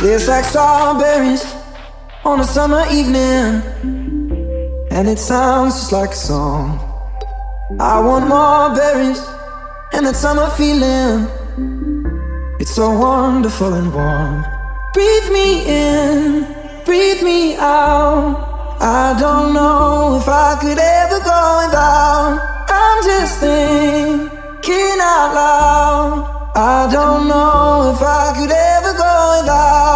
Tastes like strawberries on a summer evening, and it sounds just like a song. I want more berries and that summer feeling. It's so wonderful and warm. Breathe me in, breathe me out. I don't know if I could ever go without. I'm just thinking out loud. I don't know if I could ever go without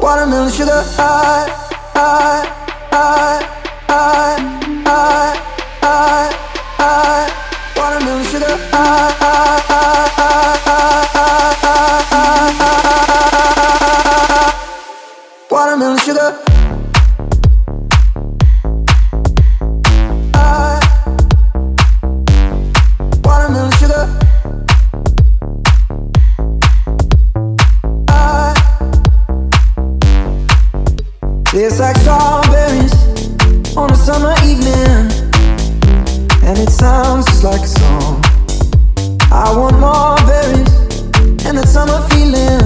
watermelon sugar. I, Tastes like strawberries on a summer evening, and it sounds just like a song. I want more berries and that summer feeling.